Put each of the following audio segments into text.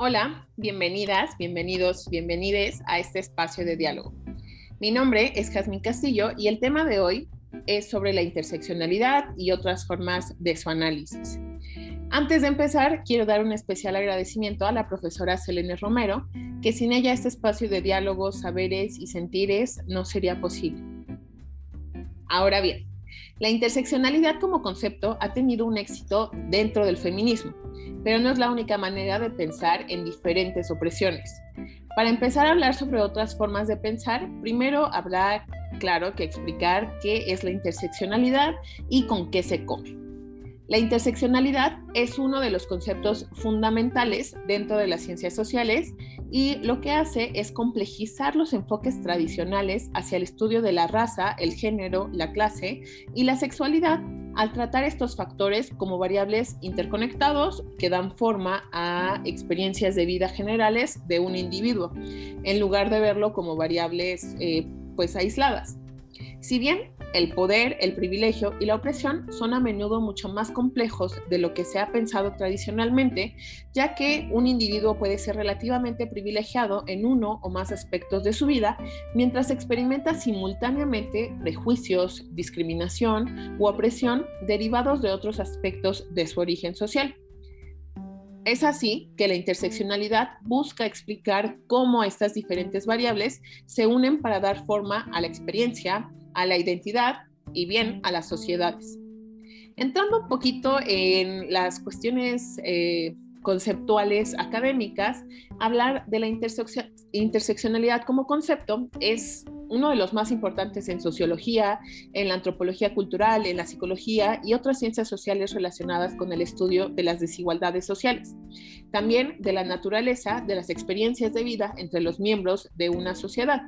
Hola, bienvenidas, bienvenidos, bienvenides a este espacio de diálogo. Mi nombre es Jazmín Castillo y el tema de hoy es sobre la interseccionalidad y otras formas de su análisis. Antes de empezar, quiero dar un especial agradecimiento a la profesora Selene Romero, que sin ella este espacio de diálogos, saberes y sentires no sería posible. Ahora bien, la interseccionalidad como concepto ha tenido un éxito dentro del feminismo, pero no es la única manera de pensar en diferentes opresiones. Para empezar a hablar sobre otras formas de pensar, primero habrá, claro, que explicar qué es la interseccionalidad y con qué se come. La interseccionalidad es uno de los conceptos fundamentales dentro de las ciencias sociales y lo que hace es complejizar los enfoques tradicionales hacia el estudio de la raza, el género, la clase y la sexualidad al tratar estos factores como variables interconectados que dan forma a experiencias de vida generales de un individuo, en lugar de verlo como variables eh, pues aisladas. Si bien el poder, el privilegio y la opresión son a menudo mucho más complejos de lo que se ha pensado tradicionalmente, ya que un individuo puede ser relativamente privilegiado en uno o más aspectos de su vida, mientras experimenta simultáneamente prejuicios, discriminación u opresión derivados de otros aspectos de su origen social. Es así que la interseccionalidad busca explicar cómo estas diferentes variables se unen para dar forma a la experiencia, a la identidad y bien a las sociedades. Entrando un poquito en las cuestiones eh, conceptuales académicas, hablar de la interseccionalidad como concepto es uno de los más importantes en sociología, en la antropología cultural, en la psicología y otras ciencias sociales relacionadas con el estudio de las desigualdades sociales. También de la naturaleza de las experiencias de vida entre los miembros de una sociedad.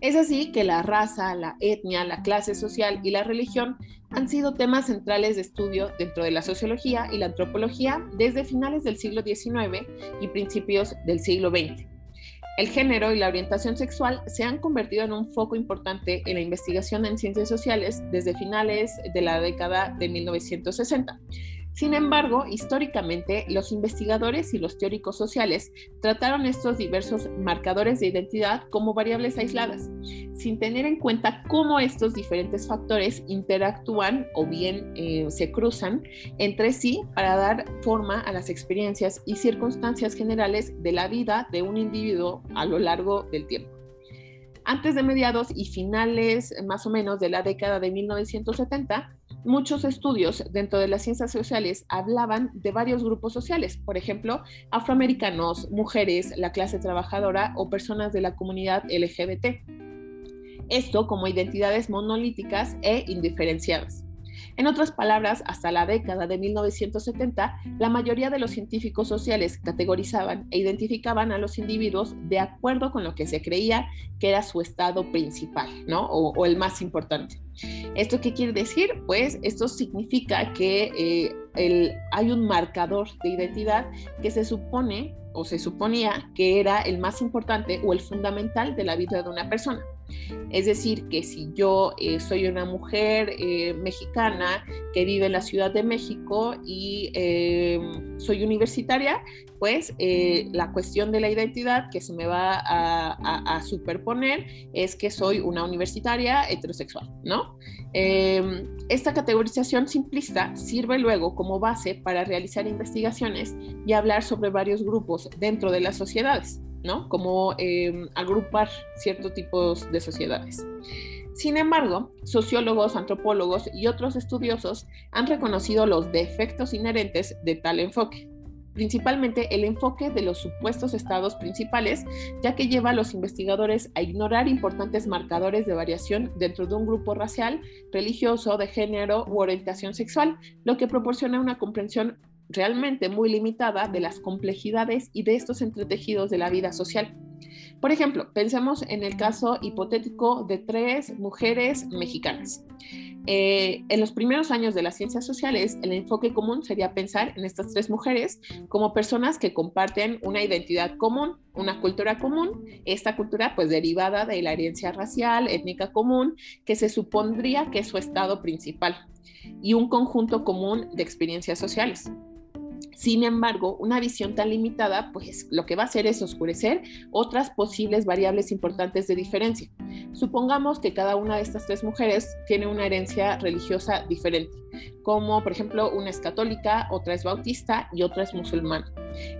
Es así que la raza, la etnia, la clase social y la religión han sido temas centrales de estudio dentro de la sociología y la antropología desde finales del siglo XIX y principios del siglo XX. El género y la orientación sexual se han convertido en un foco importante en la investigación en ciencias sociales desde finales de la década de 1960. Sin embargo, históricamente, los investigadores y los teóricos sociales trataron estos diversos marcadores de identidad como variables aisladas, sin tener en cuenta cómo estos diferentes factores interactúan o bien eh, se cruzan entre sí para dar forma a las experiencias y circunstancias generales de la vida de un individuo a lo largo del tiempo. Antes de mediados y finales más o menos de la década de 1970, muchos estudios dentro de las ciencias sociales hablaban de varios grupos sociales, por ejemplo, afroamericanos, mujeres, la clase trabajadora o personas de la comunidad LGBT. Esto como identidades monolíticas e indiferenciadas. En otras palabras, hasta la década de 1970, la mayoría de los científicos sociales categorizaban e identificaban a los individuos de acuerdo con lo que se creía que era su estado principal, ¿no? O, el más importante. ¿Esto qué quiere decir? Pues esto significa que eh, hay un marcador de identidad que se supone o se suponía que era el más importante o el fundamental de la vida de una persona. Es decir, que si yo eh, soy una mujer eh, mexicana que vive en la Ciudad de México y em, soy universitaria, pues eh, la cuestión de la identidad que se me va a, superponer es que soy una universitaria heterosexual, ¿no? Em, esta categorización simplista sirve luego como base para realizar investigaciones y hablar sobre varios grupos dentro de las sociedades, Como em, agrupar ciertos tipos de sociedades. Sin embargo, sociólogos, antropólogos y otros estudiosos han reconocido los defectos inherentes de tal enfoque principalmente el enfoque de los supuestos estados principales, ya que lleva a los investigadores a ignorar importantes marcadores de variación dentro de un grupo racial, religioso, de género u orientación sexual, lo que proporciona una comprensión realmente muy limitada de las complejidades y de estos entretejidos de la vida social. Por ejemplo, pensemos en el caso hipotético de tres mujeres mexicanas. Eh, en los primeros años de las ciencias sociales, el enfoque común sería pensar en estas tres mujeres como personas que comparten una identidad común, una cultura común, esta cultura pues derivada de la herencia racial, étnica común, que se supondría que es su estado principal, y un conjunto común de experiencias sociales. Sin embargo, una visión tan limitada, pues lo que va a hacer es oscurecer otras posibles variables importantes de diferencia. Supongamos que cada una de estas tres mujeres tiene una herencia religiosa diferente, como por ejemplo una es católica, otra es bautista y otra es musulmana.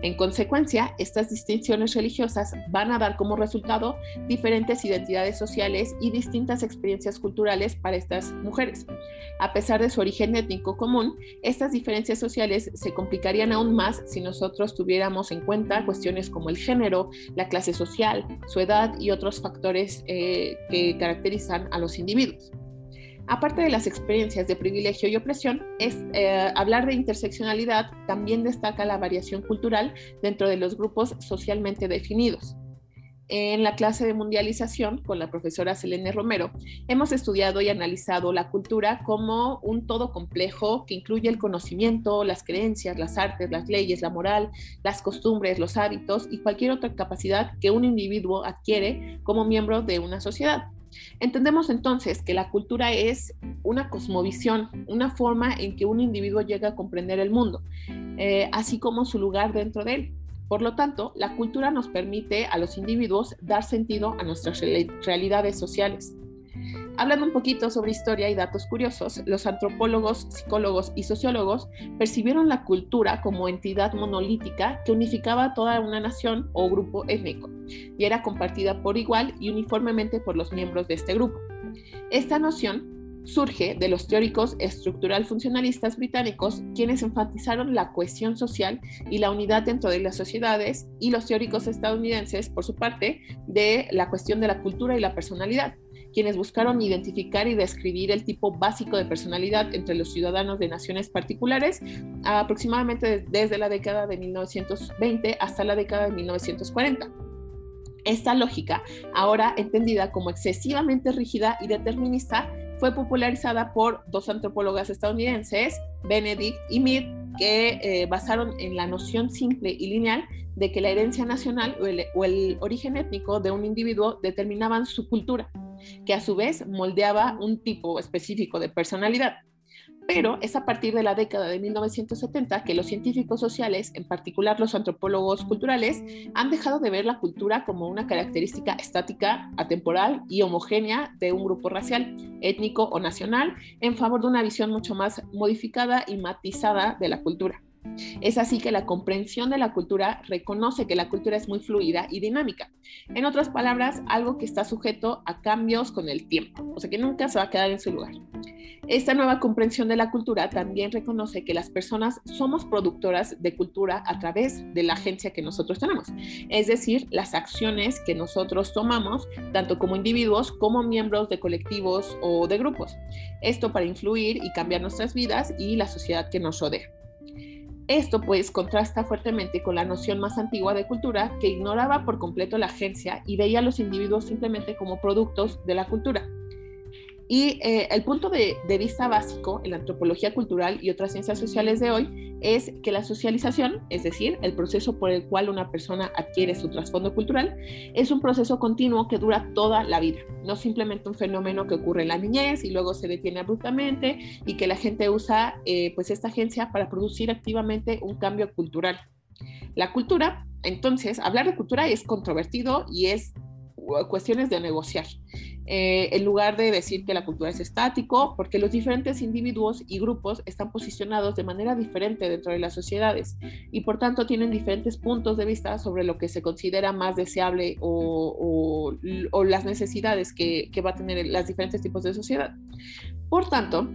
En consecuencia, estas distinciones religiosas van a dar como resultado diferentes identidades sociales y distintas experiencias culturales para estas mujeres. A pesar de su origen étnico común, estas diferencias sociales se complicarían aún más si nosotros tuviéramos en cuenta cuestiones como el género, la clase social, su edad y otros factores eh, que caracterizan a los individuos. Aparte de las experiencias de privilegio y opresión, es eh, hablar de interseccionalidad también destaca la variación cultural dentro de los grupos socialmente definidos. En la clase de mundialización con la profesora Selene Romero, hemos estudiado y analizado la cultura como un todo complejo que incluye el conocimiento, las creencias, las artes, las leyes, la moral, las costumbres, los hábitos y cualquier otra capacidad que un individuo adquiere como miembro de una sociedad. Entendemos entonces que la cultura es una cosmovisión, una forma en que un individuo llega a comprender el mundo, eh, así como su lugar dentro de él. Por lo tanto, la cultura nos permite a los individuos dar sentido a nuestras realidades sociales. Hablando un poquito sobre historia y datos curiosos, los antropólogos, psicólogos y sociólogos percibieron la cultura como entidad monolítica que unificaba a toda una nación o grupo étnico y era compartida por igual y uniformemente por los miembros de este grupo. Esta noción surge de los teóricos estructural funcionalistas británicos, quienes enfatizaron la cohesión social y la unidad dentro de las sociedades, y los teóricos estadounidenses, por su parte, de la cuestión de la cultura y la personalidad, quienes buscaron identificar y describir el tipo básico de personalidad entre los ciudadanos de naciones particulares, aproximadamente desde la década de 1920 hasta la década de 1940. Esta lógica, ahora entendida como excesivamente rígida y determinista, fue popularizada por dos antropólogas estadounidenses, Benedict y Mead, que eh, basaron en la noción simple y lineal de que la herencia nacional o el origen étnico de un individuo determinaban su cultura que a su vez moldeaba un tipo específico de personalidad. Pero es a partir de la década de 1970 que los científicos sociales, en particular los antropólogos culturales, han dejado de ver la cultura como una característica estática, atemporal y homogénea de un grupo racial, étnico o nacional, en favor de una visión mucho más modificada y matizada de la cultura. Es así que la comprensión de la cultura reconoce que la cultura es muy fluida y dinámica. En otras palabras, algo que está sujeto a cambios con el tiempo, o sea que nunca se va a quedar en su lugar. Esta nueva comprensión de la cultura también reconoce que las personas somos productoras de cultura a través de la agencia que nosotros tenemos, es decir, las acciones que nosotros tomamos, tanto como individuos como miembros de colectivos o de grupos. Esto para influir y cambiar nuestras vidas y la sociedad que nos rodea. Esto pues contrasta fuertemente con la noción más antigua de cultura que ignoraba por completo la agencia y veía a los individuos simplemente como productos de la cultura. Y eh, el punto de, vista básico en la antropología cultural y otras ciencias sociales de hoy es que la socialización, es decir, el proceso por el cual una persona adquiere su trasfondo cultural, es un proceso continuo que dura toda la vida, no simplemente un fenómeno que ocurre en la niñez y luego se detiene abruptamente y que la gente usa eh, pues esta agencia para producir activamente un cambio cultural. La cultura, entonces, hablar de cultura es controvertido y es cuestiones de negociar. Eh, en lugar de decir que la cultura es estático, porque los diferentes individuos y grupos están posicionados de manera diferente dentro de las sociedades y por tanto tienen diferentes puntos de vista sobre lo que se considera más deseable o, las necesidades que, que va a tener los diferentes tipos de sociedad. Por tanto,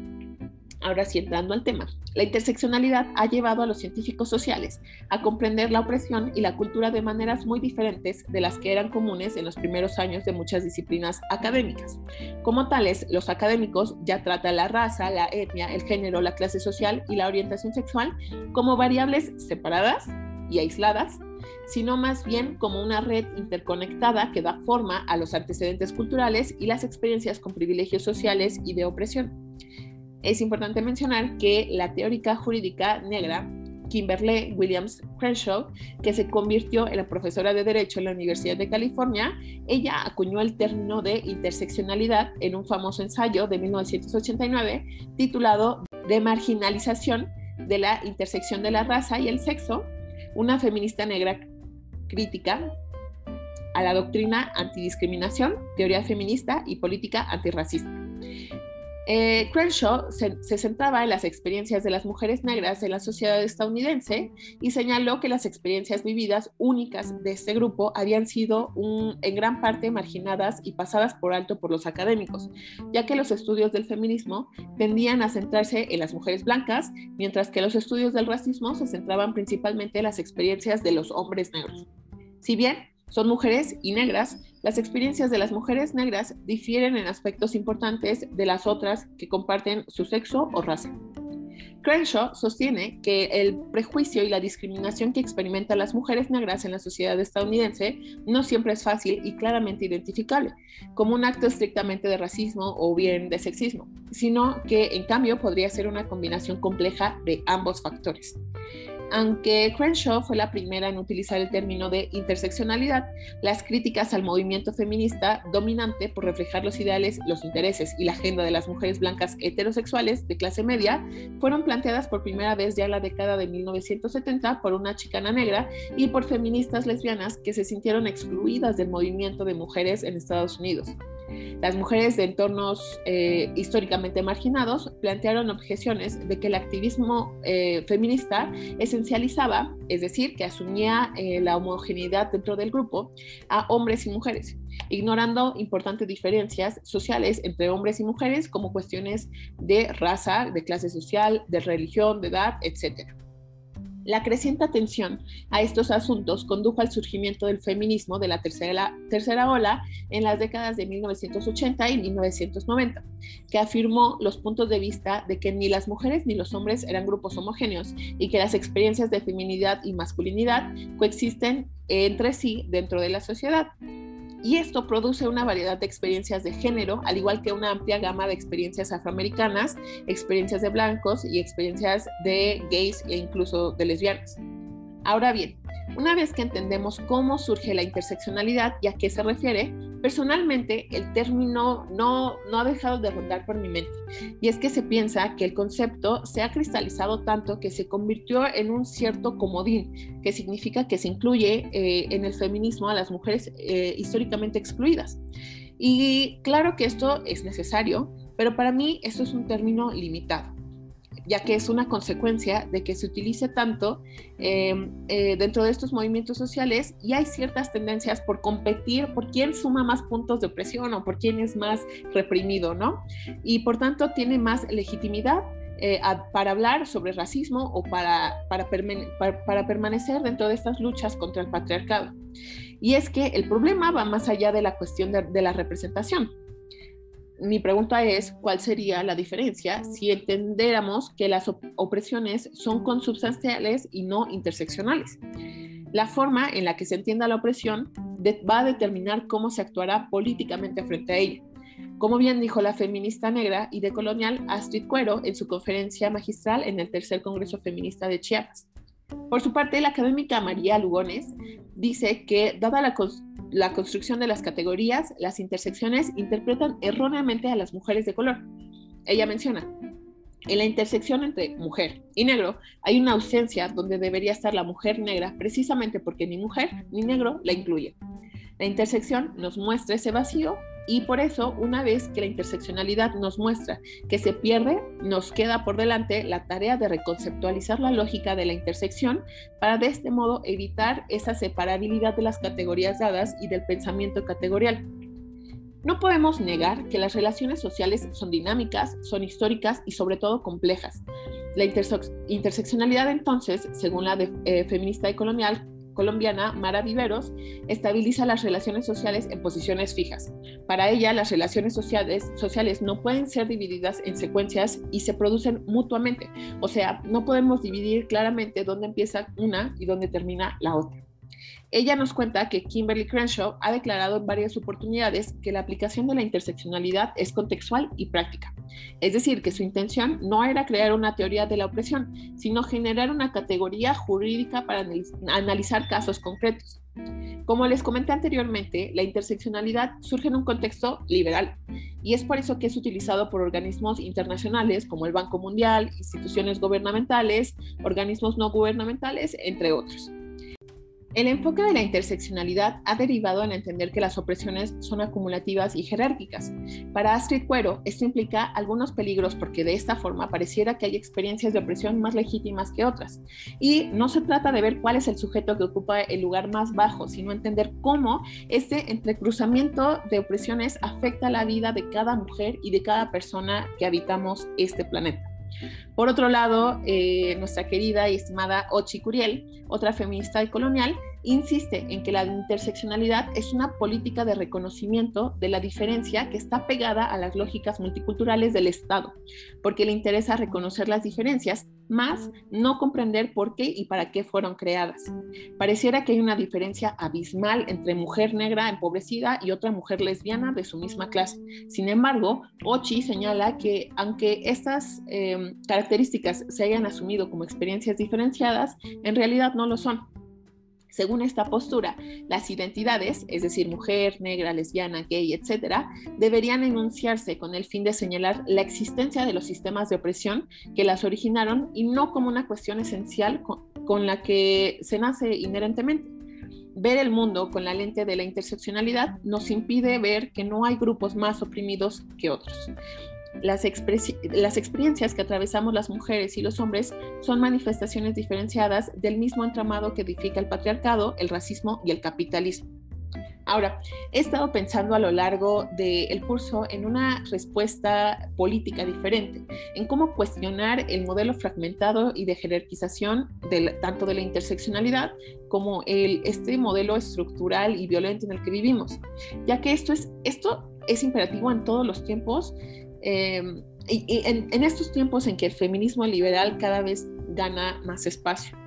Ahora sí, entrando al tema, la interseccionalidad ha llevado a los científicos sociales a comprender la opresión y la cultura de maneras muy diferentes de las que eran comunes en los primeros años de muchas disciplinas académicas. Como tales, los académicos ya tratan la raza, la etnia, el género, la clase social y la orientación sexual como variables separadas y aisladas sino más bien como una red interconectada que da forma a los antecedentes culturales y las experiencias con privilegios sociales y de opresión. Es importante mencionar que la teórica jurídica negra Kimberly Williams Crenshaw, que se convirtió en la profesora de Derecho en la Universidad de California, ella acuñó el término de interseccionalidad en un famoso ensayo de 1989 titulado De marginalización de la intersección de la raza y el sexo, una feminista negra crítica a la doctrina antidiscriminación, teoría feminista y política antirracista. Eh, Crenshaw se, centraba en las experiencias de las mujeres negras en la sociedad estadounidense y señaló que las experiencias vividas únicas de este grupo habían sido en gran parte marginadas y pasadas por alto por los académicos, ya que los estudios del feminismo tendían a centrarse en las mujeres blancas, mientras que los estudios del racismo se centraban principalmente en las experiencias de los hombres negros. Si bien son mujeres y negras, las experiencias de las mujeres negras difieren en aspectos importantes de las otras que comparten su sexo o raza. Crenshaw sostiene que el prejuicio y la discriminación que experimentan las mujeres negras en la sociedad estadounidense no siempre es fácil y claramente identificable como un acto estrictamente de racismo o bien de sexismo, sino que en cambio podría ser una combinación compleja de ambos factores. Aunque Crenshaw fue la primera en utilizar el término de interseccionalidad, las críticas al movimiento feminista dominante por reflejar los ideales, los intereses y la agenda de las mujeres blancas heterosexuales de clase media fueron planteadas por primera vez ya en la década de 1970 por una chicana negra y por feministas lesbianas que se sintieron excluidas del movimiento de mujeres en Estados Unidos. Las mujeres de entornos eh, históricamente marginados plantearon objeciones de que el activismo eh, feminista esencializaba, es decir, que asumía eh, la homogeneidad dentro del grupo a hombres y mujeres, ignorando importantes diferencias sociales entre hombres y mujeres como cuestiones de raza, de clase social, de religión, de edad, etc. La creciente atención a estos asuntos condujo al surgimiento del feminismo de la tercera, ola en las décadas de 1980 y 1990, que afirmó los puntos de vista de que ni las mujeres ni los hombres eran grupos homogéneos y que las experiencias de feminidad y masculinidad coexisten entre sí dentro de la sociedad y esto produce una variedad de experiencias de género, al igual que una amplia gama de experiencias afroamericanas, experiencias de blancos y experiencias de gays e incluso de lesbianas. Ahora bien, una vez que entendemos cómo surge la interseccionalidad y a qué se refiere, personalmente el término no, no ha dejado de rondar por mi mente. Y es que se piensa que el concepto se ha cristalizado tanto que se convirtió en un cierto comodín, que significa que se incluye eh, en el feminismo a las mujeres eh, históricamente excluidas. Y claro que esto es necesario, pero para mí esto es un término limitado ya que es una consecuencia de que se utilice tanto em, eh, dentro de estos movimientos sociales y hay ciertas tendencias por competir por quién suma más puntos de opresión o por quién es más reprimido, ¿no? Y por tanto tiene más legitimidad. Eh, para hablar sobre racismo o para, para, para, permanecer dentro de estas luchas contra el patriarcado. Y es que el problema va más allá de la cuestión de la representación mi pregunta es, ¿cuál sería la diferencia si entendiéramos que las opresiones son consubstanciales y no interseccionales? La forma en la que se entienda la opresión va a determinar cómo se actuará políticamente frente a ella. Como bien dijo la feminista negra y decolonial Astrid Cuero en su conferencia magistral en el tercer Congreso Feminista de Chiapas. Por su parte, la académica María Lugones dice que, dada la, construcción de las categorías, las intersecciones interpretan erróneamente a las mujeres de color. Ella menciona, en la intersección entre mujer y negro hay una ausencia donde debería estar la mujer negra precisamente porque ni mujer ni negro la incluye. La intersección nos muestra ese vacío y por eso, una vez que la interseccionalidad nos muestra que se pierde, nos queda por delante la tarea de reconceptualizar la lógica de la intersección para de este modo evitar esa separabilidad de las categorías dadas y del pensamiento categorial. No podemos negar que las relaciones sociales son dinámicas, son históricas y sobre todo complejas. La interseccionalidad entonces, según la eh, feminista y colonial, colombiana Mara Viveros estabiliza las relaciones sociales en posiciones fijas. Para ella, las relaciones sociales, sociales no pueden ser divididas en secuencias y se producen mutuamente. O sea, no podemos dividir claramente dónde empieza una y dónde termina la otra. Ella nos cuenta que Kimberly Crenshaw ha declarado en varias oportunidades que la aplicación de la interseccionalidad es contextual y práctica. Es decir, que su intención no era crear una teoría de la opresión, sino generar una categoría jurídica para analizar casos concretos. Como les comenté anteriormente, la interseccionalidad surge en un contexto liberal y es por eso que es utilizado por organismos internacionales como el Banco Mundial, instituciones gubernamentales, organismos no gubernamentales, entre otros. El enfoque de la interseccionalidad ha derivado en entender que las opresiones son acumulativas y jerárquicas. Para Astrid Cuero, esto implica algunos peligros porque de esta forma pareciera que hay experiencias de opresión más legítimas que otras. Y no se trata de ver cuál es el sujeto que ocupa el lugar más bajo, sino entender cómo este entrecruzamiento de opresiones afecta la vida de cada mujer y de cada persona que habitamos este planeta. Por otro lado, eh, nuestra querida y estimada Ochi Curiel, otra feminista y colonial, insiste en que la interseccionalidad es una política de reconocimiento de la diferencia que está pegada a las lógicas multiculturales del Estado, porque le interesa reconocer las diferencias, más no comprender por qué y para qué fueron creadas. Pareciera que hay una diferencia abismal entre mujer negra empobrecida y otra mujer lesbiana de su misma clase. Sin embargo, Ochi señala que aunque estas em, características se hayan asumido como experiencias diferenciadas, en realidad no lo son según esta postura, las identidades, es decir, mujer, negra, lesbiana, gay, etc., deberían enunciarse con el fin de señalar la existencia de los sistemas de opresión que las originaron y no como una cuestión esencial con, la que se nace inherentemente. Ver el mundo con la lente de la interseccionalidad nos impide ver que no hay grupos más oprimidos que otros. Las, las, experiencias que atravesamos las mujeres y los hombres son manifestaciones diferenciadas del mismo entramado que edifica el patriarcado, el racismo y el capitalismo. Ahora, he estado pensando a lo largo del curso en una respuesta política diferente, en cómo cuestionar el modelo fragmentado y de jerarquización tanto de la interseccionalidad como el, este modelo estructural y violento en el que vivimos, ya que esto es, esto es imperativo en todos los tiempos Em, y, en, estos tiempos en que el feminismo liberal cada vez gana más espacio.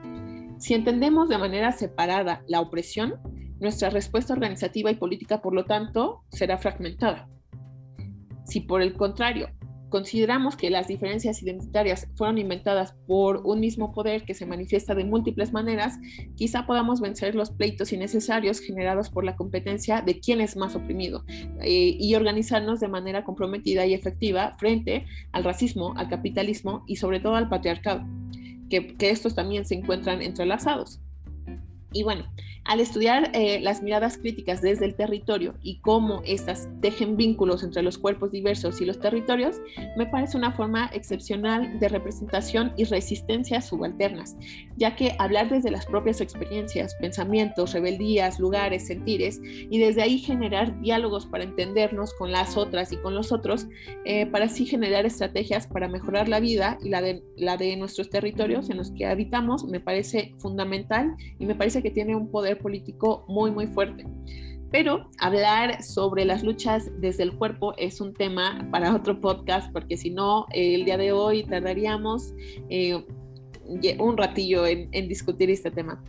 Si entendemos de manera separada la opresión, nuestra respuesta organizativa y política, por lo tanto, será fragmentada. Si por el contrario consideramos que las diferencias identitarias fueron inventadas por un mismo poder que se manifiesta de múltiples maneras, quizá podamos vencer los pleitos innecesarios generados por la competencia de quién es más oprimido eh, y organizarnos de manera comprometida y efectiva frente al racismo, al capitalismo y sobre todo al patriarcado, que estos también se encuentran entrelazados. Y bueno, al estudiar eh, las miradas críticas desde el territorio y cómo estas tejen vínculos entre los cuerpos diversos y los territorios, me parece una forma excepcional de representación y resistencia subalternas, ya que hablar desde las propias experiencias, pensamientos, rebeldías, lugares, sentires, y desde ahí generar diálogos para entendernos con las otras y con los otros, eh, para así generar estrategias para mejorar la vida y la de, la de nuestros territorios en los que habitamos, me parece fundamental y me parece que tiene un poder político muy, muy fuerte. Pero hablar sobre las luchas desde el cuerpo es un tema para otro podcast, porque si no, el día de hoy tardaríamos eh, un ratillo en, discutir este tema.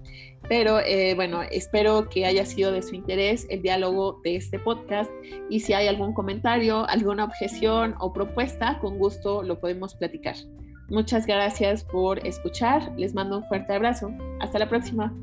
Pero eh, bueno, espero que haya sido de su interés el diálogo de este podcast y si hay algún comentario, alguna objeción o propuesta, con gusto lo podemos platicar. Muchas gracias por escuchar, les mando un fuerte abrazo. Hasta la próxima.